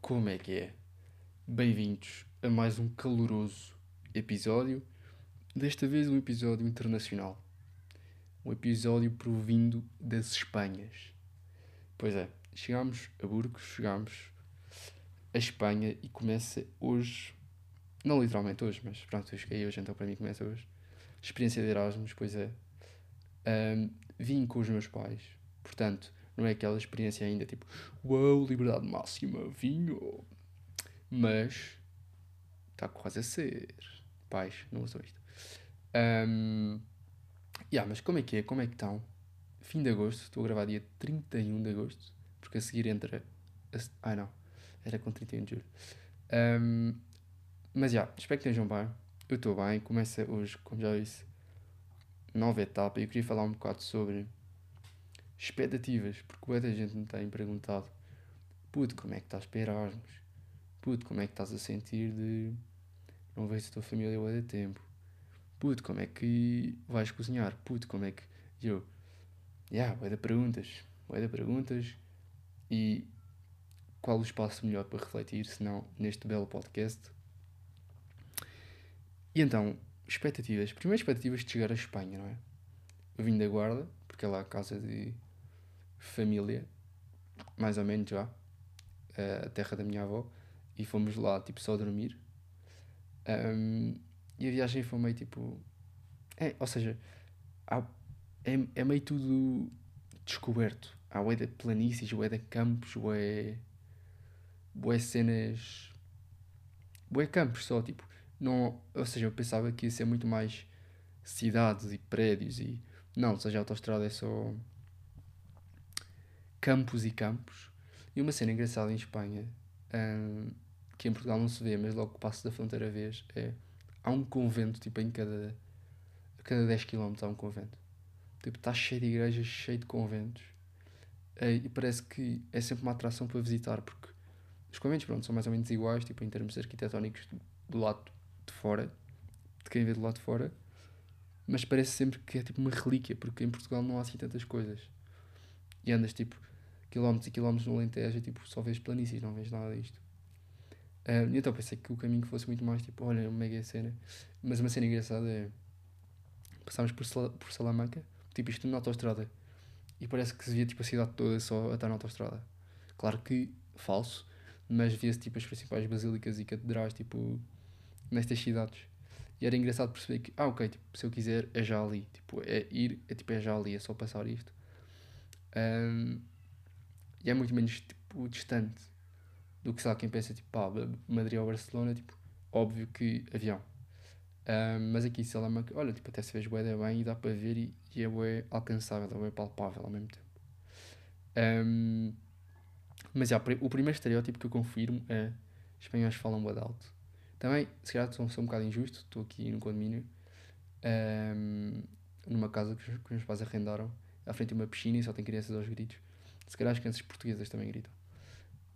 como é que é? Bem-vindos a mais um caloroso episódio, desta vez um episódio internacional. Um episódio provindo das Espanhas. Pois é, chegámos a Burgos, chegámos a Espanha e começa hoje, não literalmente hoje, mas pronto, eu cheguei hoje, então para mim começa hoje. Experiência de Erasmus, pois é. Um, vim com os meus pais, portanto, não é aquela experiência ainda tipo, uau, liberdade máxima, vinho. Mas está quase a ser. Pais, não usam isto. Um, yeah, mas como é que é? Como é que estão? Fim de agosto, estou a gravar dia 31 de agosto, porque a seguir entra. A, ah, não, era com 31 de julho. Um, mas já, yeah, espero que estejam bem. Eu estou bem, começa hoje, como já disse, nova etapa. Eu queria falar um bocado sobre expectativas, porque muita gente me tem perguntado: Puto, como é que estás para Erasmus? Puto, como é que estás a sentir de não ver a tua família há tempo? Puto, como é que vais cozinhar? Puto, como é que. E eu, yeah, vai dar perguntas, vai dar perguntas e qual o espaço melhor para refletir se não neste belo podcast? E então, expectativas. Primeiro, expectativas de chegar à Espanha, não é? Eu vim da Guarda, porque é lá a casa de família, mais ou menos já, a terra da minha avó, e fomos lá, tipo, só dormir. Um, e a viagem foi meio tipo. É, ou seja, há, é, é meio tudo descoberto. Há ué de planícies, ué de campos, ué. ué cenas. ué campos só, tipo. Não, ou seja, eu pensava que ia ser muito mais cidades e prédios e. Não, ou seja, a autostrada é só campos e campos. E uma cena engraçada em Espanha, um, que em Portugal não se vê, mas logo que passo da fronteira vez, é há um convento, tipo, em cada, a cada 10 km há um convento. Tipo, está cheio de igrejas, cheio de conventos. É, e parece que é sempre uma atração para visitar, porque os conventos, pronto, são mais ou menos iguais, tipo, em termos arquitetónicos do lado de fora, de quem vê do lado de fora, mas parece sempre que é tipo uma relíquia, porque em Portugal não há assim tantas coisas. E andas tipo quilómetros e quilómetros no Alentejo e tipo, só vês planícies, não vês nada disto. Uh, então pensei que o caminho fosse muito mais tipo, olha, uma mega cena. Mas uma cena engraçada é. Passámos por, Sal por Salamanca, tipo isto na autostrada, e parece que se via tipo a cidade toda só a estar na autostrada. Claro que falso, mas via-se tipo as principais basílicas e catedrais tipo nestas cidades. E era engraçado perceber que, ah, ok, tipo, se eu quiser é já ali. Tipo, é ir, é tipo, é já ali, é só passar isto. Um, e é muito menos tipo, distante do que sei lá quem pensa tipo pá, Madrid ou Barcelona, tipo, óbvio que avião. Um, mas aqui Salamanca, olha, tipo, até se vês bué bem e dá para ver e, e é bué alcançável, é bué palpável ao mesmo tempo. Um, mas já, o primeiro estereótipo que eu confirmo é espanhóis falam bué alto. Também, se calhar sou, sou um bocado injusto, estou aqui no condomínio, um, numa casa que, que os meus pais arrendaram, à frente de uma piscina e só tem crianças aos gritos. Se calhar as crianças portuguesas também gritam.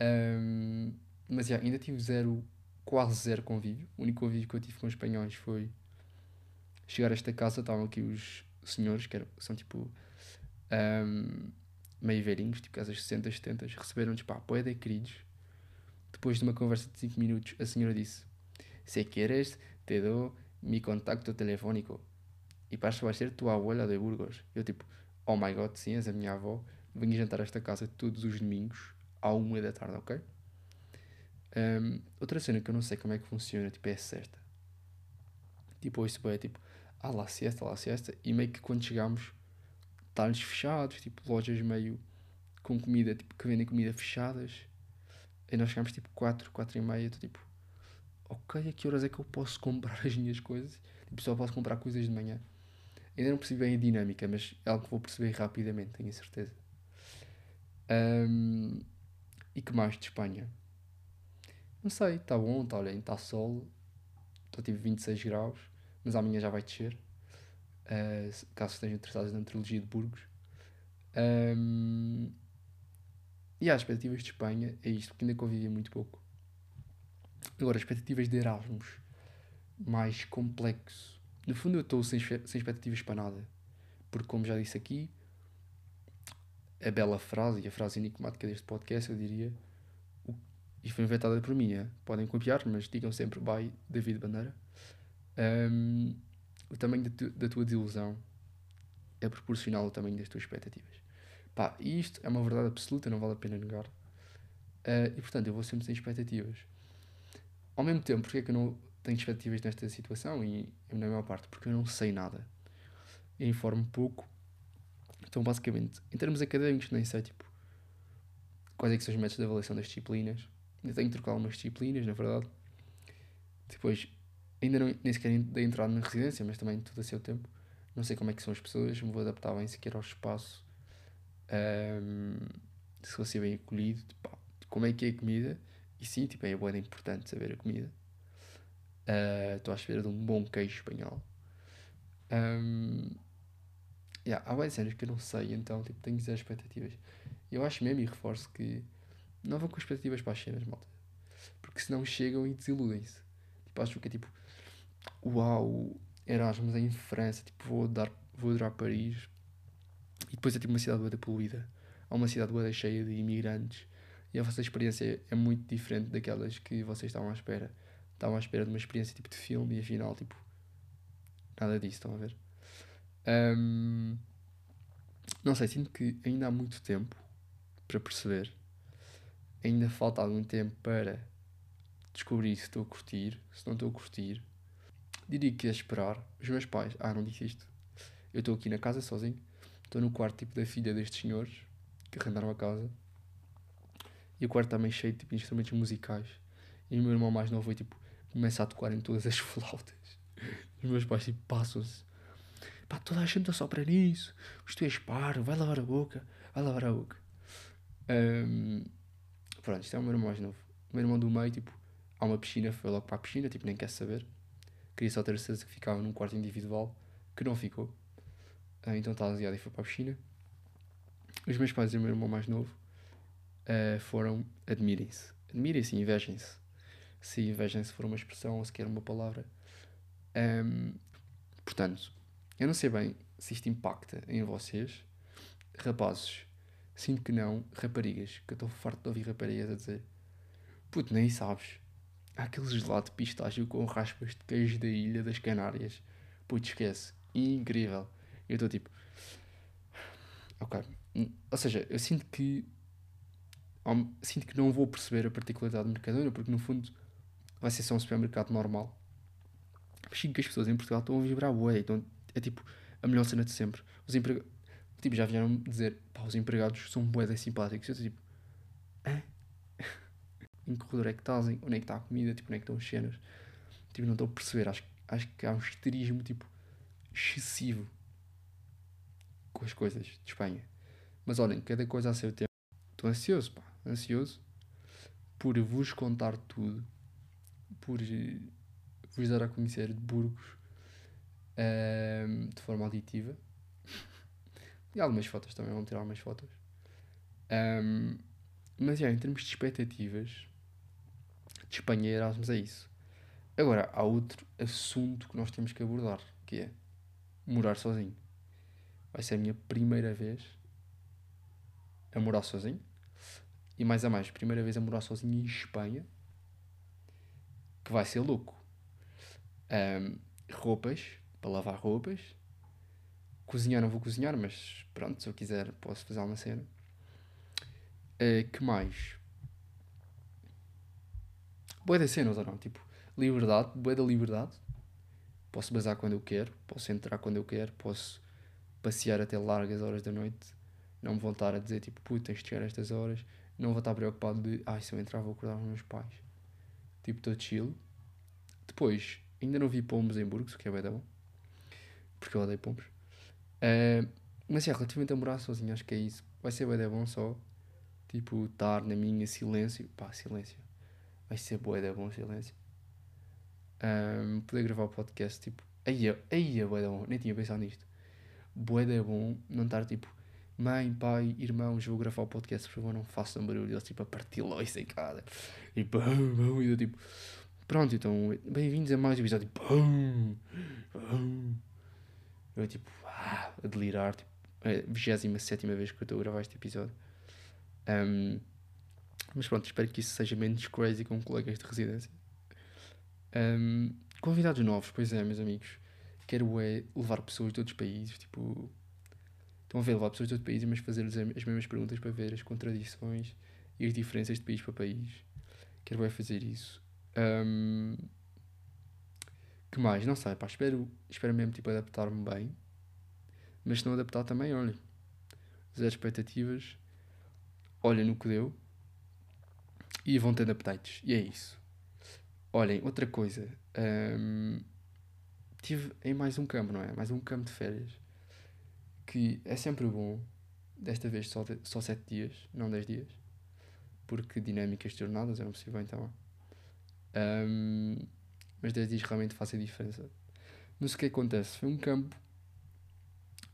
Um, mas yeah, ainda tive zero, quase zero convívio. O único convívio que eu tive com os espanhóis foi chegar a esta casa, estavam aqui os senhores, que eram, são tipo um, meio velhinhos, tipo casas 60, 70, receberam-nos, pá, poeda queridos. Depois de uma conversa de 5 minutos, a senhora disse: Se queres, te dou mi contacto telefónico. E para vai ser tua abuela de Burgos. Eu, tipo, oh my god, sim, és a minha avó venho jantar a esta casa todos os domingos, à uma da tarde, ok? Um, outra cena que eu não sei como é que funciona, tipo, é a cesta. Tipo, isso é tipo, ah lá siesta, lá siesta, e meio que quando chegamos, talhos fechados, tipo, lojas meio com comida, tipo, que vendem comida fechadas. E nós chegamos tipo 4, 4 e meia, tô, tipo, ok, a que horas é que eu posso comprar as minhas coisas? Tipo, só posso comprar coisas de manhã. Ainda não percebi bem a dinâmica, mas é algo que vou perceber rapidamente, tenho certeza. Um, e que mais de Espanha? Não sei, está bom, está olhem, está sol, estou tipo 26 graus, mas amanhã já vai descer. Uh, caso estejam interessados na trilogia de Burgos. Um, e as expectativas de Espanha é isto, porque ainda convivi muito pouco. Agora, expectativas de Erasmus, mais complexo. No fundo, eu estou sem, sem expectativas para nada, porque, como já disse aqui, a bela frase e a frase enigmática deste podcast, eu diria: e foi inventada por mim. É? Podem copiar, mas digam sempre by David Bandeira. Um, o tamanho da, tu, da tua desilusão é proporcional ao tamanho das tuas expectativas. Pá, isto é uma verdade absoluta, não vale a pena negar. Uh, e portanto, eu vou sempre sem expectativas. Ao mesmo tempo, porque é que eu não tenho expectativas nesta situação? E na maior parte, porque eu não sei nada. Eu informo pouco. Então, basicamente, em termos académicos, nem sei tipo, quais é que são os métodos de avaliação das disciplinas. Ainda tenho que trocar algumas disciplinas, na verdade. Depois, ainda não, nem sequer dei entrada na residência, mas também tudo a seu tempo. Não sei como é que são as pessoas, me vou adaptar bem sequer ao espaço. Um, se ser bem acolhido, como é que é a comida. E sim, tipo, é bem importante saber a comida. Estou uh, à espera de um bom queijo espanhol. Um, yeah, há várias cenas que eu não sei, então tipo, tenho zero expectativas. Eu acho mesmo e reforço que não vão com expectativas para as cenas, malta. Porque senão chegam e desiludem-se. Tipo, acho que é tipo, uau, Erasmus em França, tipo, vou, dar, vou adorar Paris. E depois é tipo uma cidade boa poluída. Há uma cidade boa cheia de imigrantes. E a vossa experiência é muito diferente daquelas que vocês estavam à espera. Estavam à espera de uma experiência tipo de filme e afinal, tipo, nada disso, estão a ver? Um, não sei, sinto que ainda há muito tempo para perceber. Ainda falta algum tempo para descobrir se estou a curtir, se não estou a curtir. Diria que é esperar. Os meus pais, ah, não disse isto. Eu estou aqui na casa sozinho, estou no quarto tipo da filha destes senhores que arrendaram a casa. E o quarto está meio cheio de tipo, instrumentos musicais. E o meu irmão mais novo foi tipo, começa a tocar em todas as flautas. Os meus pais tipo, passam-se. Toda a gente sopra nisso. Mas tu és paro, vai lavar a boca, vai lavar a boca. Um, pronto, isto é o meu irmão mais novo. O meu irmão do meio, tipo, há uma piscina, foi logo para a piscina, tipo, nem quer saber. Queria só ter certeza que ficava num quarto individual, que não ficou. Uh, então está aliado e foi para a piscina. Os meus pais e o meu irmão mais novo uh, foram admirem-se. Admirem-se e invejem-se. Se invejem-se for uma expressão ou sequer uma palavra. Um, portanto, eu não sei bem se isto impacta em vocês. Rapazes, sinto que não. Raparigas, que eu estou farto de ouvir raparigas a dizer Puto, nem sabes. Há aquele gelado de pistágio com raspas de queijo da ilha das Canárias. Puto, esquece. Incrível. Eu estou tipo. Ok. Ou seja, eu sinto que. Sinto que não vou perceber a particularidade do Mercadona, porque no fundo vai ser só um supermercado normal. Mas sinto que as pessoas em Portugal estão a vibrar bué. Então é tipo a melhor cena de sempre. Os empregados. Tipo, já vieram dizer, pá, os empregados são bué simpáticos. Eu estou tipo, hã? em que corredor é que estás, onde é que está a comida, tipo, onde é que estão as cenas. Tipo, não estou a perceber. Acho, acho que há um histerismo, tipo, excessivo com as coisas de Espanha. Mas olhem, cada coisa a seu tempo. Estou ansioso, pá, ansioso por vos contar tudo, por vos dar a conhecer de Burgos um, de forma auditiva. e algumas fotos também, vão tirar algumas fotos. Um, mas, já, em termos de expectativas, de Espanha e Erasmus é isso. Agora, há outro assunto que nós temos que abordar, que é morar sozinho. Vai ser a minha primeira vez a morar sozinho. E mais a mais, primeira vez a morar sozinho em Espanha. Que vai ser louco. Um, roupas, para lavar roupas. Cozinhar não vou cozinhar, mas pronto, se eu quiser posso fazer uma cena. Uh, que mais? boa das cenas ou não? Tipo, liberdade, boa da liberdade. Posso bazar quando eu quero, posso entrar quando eu quero, posso passear até largas horas da noite. Não me vou estar a dizer tipo, puta, tens de chegar a estas horas. Não vou estar preocupado de, ai, se eu entrar vou acordar os meus pais. Tipo, estou chill. Depois, ainda não vi pombos em Burgos, o que é bem bom. Porque eu odeio pombos. Uh, mas é, relativamente a morar sozinho, acho que é isso. Vai ser bem bom só. Tipo, estar na minha silêncio. Pá, silêncio vai ser boa da bom silêncio. Um, poder gravar o podcast, tipo, aí é, aí é bom, nem tinha pensado nisto. Boa da bom, não estar tipo, mãe, pai, irmãos, vou gravar o podcast, por favor, não façam barulho, eles tipo a partir loiça em casa. E bum, bum, e eu tipo, pronto, então, bem-vindos a mais um episódio, bum, bum. Eu tipo, ah, a delirar, tipo, a 27 vez que eu estou a gravar este episódio. Um, Mas pronto, espero que isso seja menos crazy com colegas de residência. Um, convidados novos, pois é, meus amigos. Quero é levar pessoas de outros países, tipo. Estão a ver, levar pessoas de outros países, mas fazer-lhes as mesmas perguntas para ver as contradições e as diferenças de país para país. Quero é fazer isso. Um, que mais? Não sei, pá, espero, espero mesmo tipo, adaptar-me bem. Mas se não adaptar também, olha. Zero expectativas. Olha no que deu. E vão tendo updates. E é isso. Olhem, outra coisa. Um, tive em mais um campo, não é? Mais um campo de férias. Que é sempre bom. Desta vez só, só 7 dias, não 10 dias. Porque dinâmicas de jornadas, não percebo então. Um, mas 10 dias realmente faz a diferença. Não sei o que acontece. Foi um campo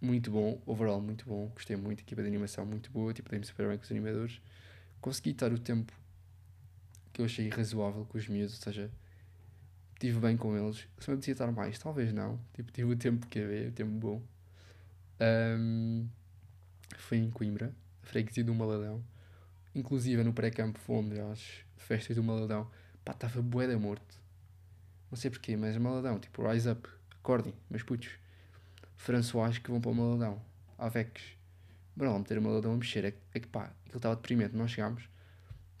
muito bom, overall muito bom. Gostei muito, equipa de animação muito boa. Tipo, dei-me super bem com os animadores. Consegui estar o tempo que eu achei razoável com os miúdos, ou seja, estive bem com eles. Se me apetecia estar mais, talvez não. Tipo, tive o tempo que havia, o tempo bom. Um, foi em Coimbra, a freguesia do Maladão. Inclusive no pré-campo fomos às festas do Maladão. Pá, estava bué da morto. Não sei porquê, mas Maladão, tipo, rise up, acordem, meus putos. François que vão para o Maladão, Avex. Bora lá meter o Maladão a mexer. É, é que pá, aquilo estava deprimente. Nós chegámos,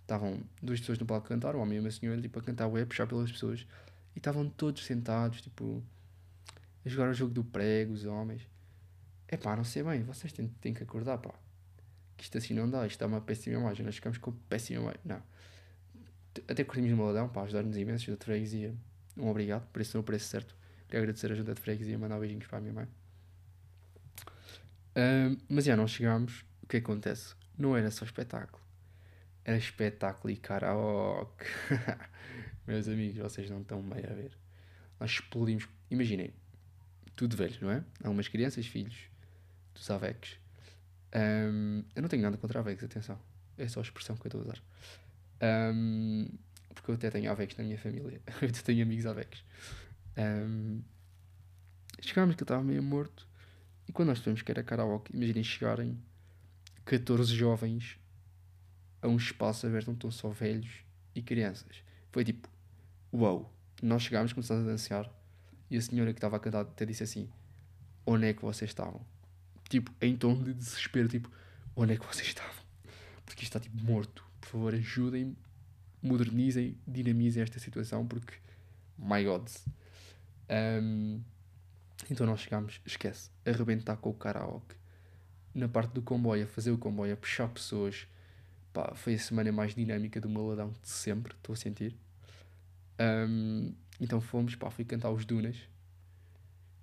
estavam duas pessoas no palco a cantar, um homem e uma senhora, tipo, a cantar web, puxar pelas pessoas. E estavam todos sentados, tipo, a jogar o jogo do prego, os homens. É pá, não sei bem, vocês têm, têm que acordar, pá. Que isto assim não dá, isto é uma péssima imagem. Nós ficamos com péssima imagem. Não. Até curtimos o Maladão, pá, ajudar-nos imenso, de freguesia. Um obrigado, por isso o preço certo. Queria agradecer a ajuda de freguesia e mandar beijinhos para a minha mãe. Mas já não chegámos. O que acontece? Não era só espetáculo. Era espetáculo e karaoke. Meus amigos, vocês não estão bem a ver. Nós explodimos. Imaginem, tudo velho, não é? Há umas crianças, filhos dos AVECs. Um, eu não tenho nada contra AVECs, atenção. É só a expressão que eu estou a usar. Um, porque eu até tenho AVECs na minha família. eu até tenho amigos AVECs. Um, chegámos que eu estava meio morto. E quando nós tivemos que era karaoke, imaginem chegarem 14 jovens a um espaço aberto onde estão só velhos e crianças. Foi tipo, uau. Wow. Nós chegámos, começamos a dançar e a senhora que estava a cantar até disse assim: Onde é que vocês estavam? Tipo, em tom de desespero, tipo, onde é que vocês estavam? Porque isto está tipo morto. Por favor, ajudem-me, modernizem, dinamizem esta situação porque, my God. Um, então nós chegámos, esquece, arrebentar com o karaoke. Na parte do comboio, a fazer o comboio, a puxar pessoas. Pá, foi a semana mais dinâmica do Maladão de sempre, estou a sentir. Um, então fomos, pá, fui cantar os Dunas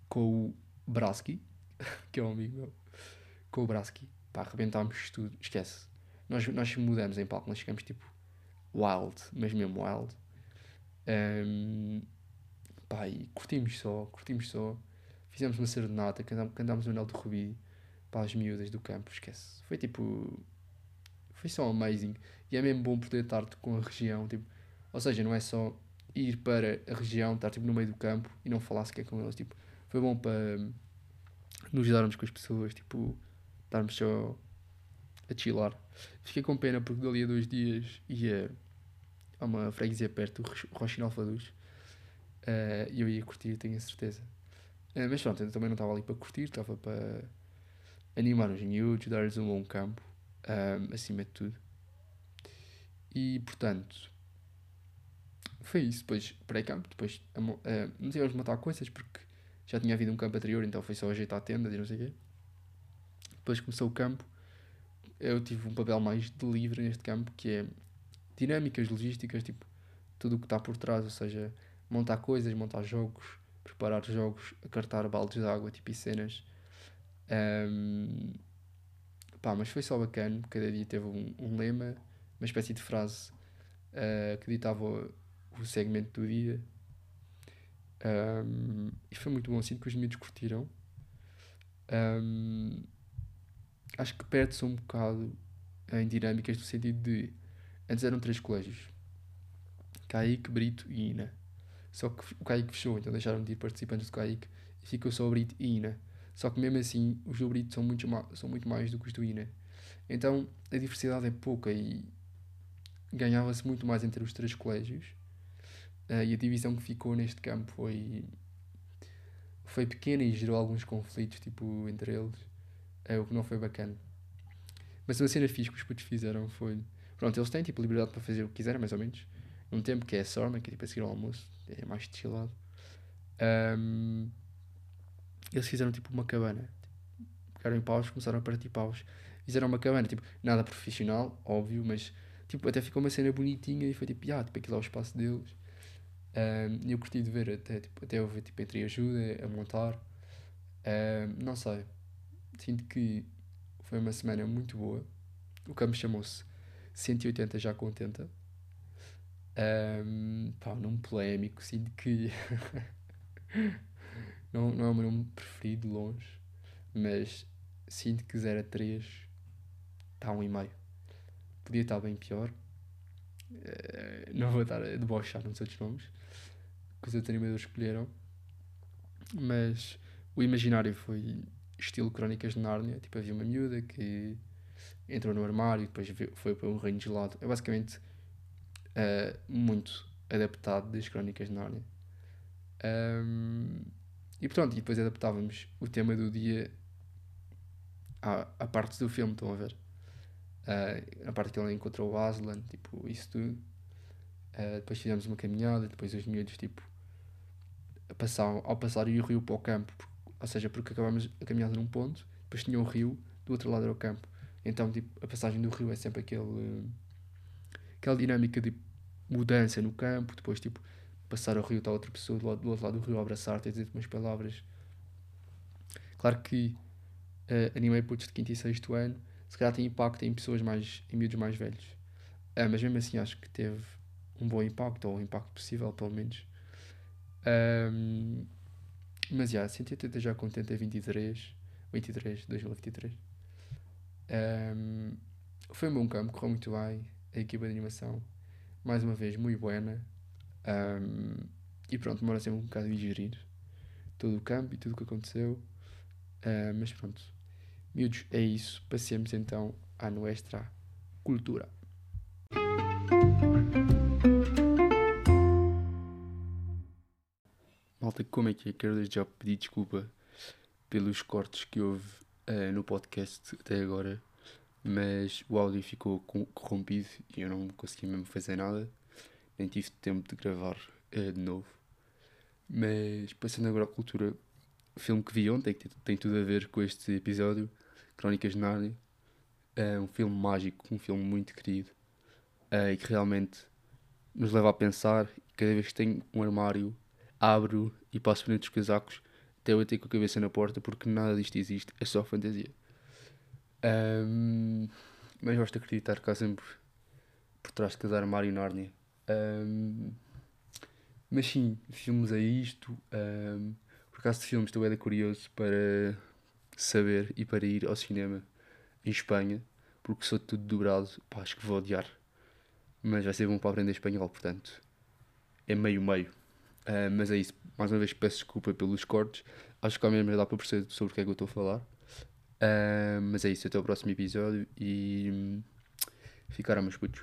com o Braski, que é um amigo meu, com o Braski. Pá, arrebentámos tudo, esquece. Nós, nós mudamos em palco, nós ficamos tipo wild, mas mesmo wild. Um, pá, e curtimos só, curtimos só fizemos uma serenata, cantámos, cantámos o Anel de Rubi para as miúdas do campo, esquece. Foi tipo. Foi só amazing. E é mesmo bom poder estar com a região, tipo. Ou seja, não é só ir para a região, estar tipo no meio do campo e não falar sequer com eles, tipo. Foi bom para nos darmos com as pessoas, tipo. Estarmos só a chilar. Fiquei com pena porque dali a dois dias ia a uma freguesia perto, o Rochinal Faduz. Uh, e eu ia curtir, tenho a certeza. Uh, mas pronto, eu também não estava ali para curtir, estava para animar os miúdos, dar-lhes um bom campo, um, acima de tudo. E portanto, foi isso. Depois pré-campo, depois uh, não tivemos matar coisas porque já tinha havido um campo anterior, então foi só ajeitar tendas e não sei o quê. Depois começou o campo, eu tive um papel mais de livre neste campo, que é dinâmicas logísticas, tipo, tudo o que está por trás, ou seja, montar coisas, montar jogos, preparar jogos, acartar baldes de água, tipo e cenas. Um, pá, mas foi só bacana, cada dia teve um, um lema, uma espécie de frase uh, que ditava o, o segmento do dia. Um, e foi muito bom, sinto que os miúdos curtiram. Um, acho que perde-se um bocado em dinâmicas no sentido de antes eram três colégios Kaique, Brito e Ina só que o Kaique fechou, então deixaram de ir participantes do Kaique e ficou só o Brito e Ina. Só que mesmo assim, os do Brito são muito, são muito mais do que os do Ina. Então a diversidade é pouca e ganhava-se muito mais entre os três colégios. Uh, e a divisão que ficou neste campo foi, foi pequena e gerou alguns conflitos tipo, entre eles, uh, o que não foi bacana. Mas uma cena fixe que os putos fizeram foi. Pronto, eles têm tipo liberdade para fazer o que quiserem, mais ou menos. Num tempo que é Sorma, que é tipo a seguir ao almoço, é mais chillado. Um, eles fizeram tipo uma cabana. Pegaram em paus, começaram a partir paus. Fizeram uma cabana, tipo, nada profissional, óbvio, mas tipo, até ficou uma cena bonitinha e foi tipo, ah, tipo, aquilo é o espaço deles. E um, eu curti de ver, até, tipo, até houve tipo, entre ajuda a montar. Um, não sei, sinto que foi uma semana muito boa. O campo chamou-se 180 já contenta. Um, pá, um nome polémico, sinto que não, não é o meu nome preferido longe, mas sinto que 0 a 3 está um e meio. Podia estar bem pior. Uh, não vou estar a debochar nos outros nomes que os outros animadores escolheram, mas o imaginário foi estilo Crónicas de Nárnia. Tipo, havia uma miúda que entrou no armário e depois foi para um reino gelado. É basicamente uh, muito adaptado das Crónicas de Nárnia. Um, e pronto, e depois adaptávamos o tema do dia à, à parte do filme, estão a ver? Uh, a parte que ele encontrou o Aslan, tipo, isso tudo. Uh, depois fizemos uma caminhada, depois os miúdos, tipo, a passar, ao passarem o rio para o campo, ou seja, porque acabámos a caminhada num ponto, depois tinha o rio, do outro lado era o campo. Então, tipo, a passagem do rio é sempre aquele, aquela dinâmica de mudança no campo, depois, tipo, passar o rio, está outra pessoa do, lado, do outro lado do rio abraçar-te e dizer-te umas palavras. Claro que uh, animei putos de 5 e 6 ano, se calhar tem impacto em pessoas mais, em miúdos mais velhos. Uh, mas mesmo assim acho que teve um bom impacto, ou um impacto possível, pelo menos. Um, mas já, yeah, 180 já contente a 23, 23, 2023. Um, foi um bom campo, correu muito bem. A equipa de animação, mais uma vez, muito buena. Um, e pronto, demora sempre um bocado a digerir todo o campo e tudo o que aconteceu. Uh, mas pronto, miúdos, é isso. Passemos então à nossa cultura. Malta, como é que é? Quero desde já pedir desculpa pelos cortes que houve uh, no podcast até agora, mas o áudio ficou corrompido e eu não consegui mesmo fazer nada nem tive tempo de gravar uh, de novo. Mas passando agora à cultura, o filme que vi ontem, que tem tudo a ver com este episódio, Crónicas de Narnia, é um filme mágico, um filme muito querido uh, e que realmente nos leva a pensar. Cada vez que tenho um armário, abro e passo por entre os casacos, até eu ter com a cabeça na porta, porque nada disto existe, é só fantasia. Um, mas gosto de acreditar que há sempre por trás de cada armário Nárnia um, mas sim, filmes a isto. Um, por acaso de filmes estou bem curioso para saber e para ir ao cinema em Espanha, porque sou tudo dobrado, pá, acho que vou odiar. Mas vai ser bom para aprender espanhol, portanto é meio-meio. Uh, mas é isso, mais uma vez peço desculpa pelos cortes, acho que ao menos dá para perceber sobre o que é que eu estou a falar. Uh, mas é isso, até o próximo episódio e hum, ficaram meus putos.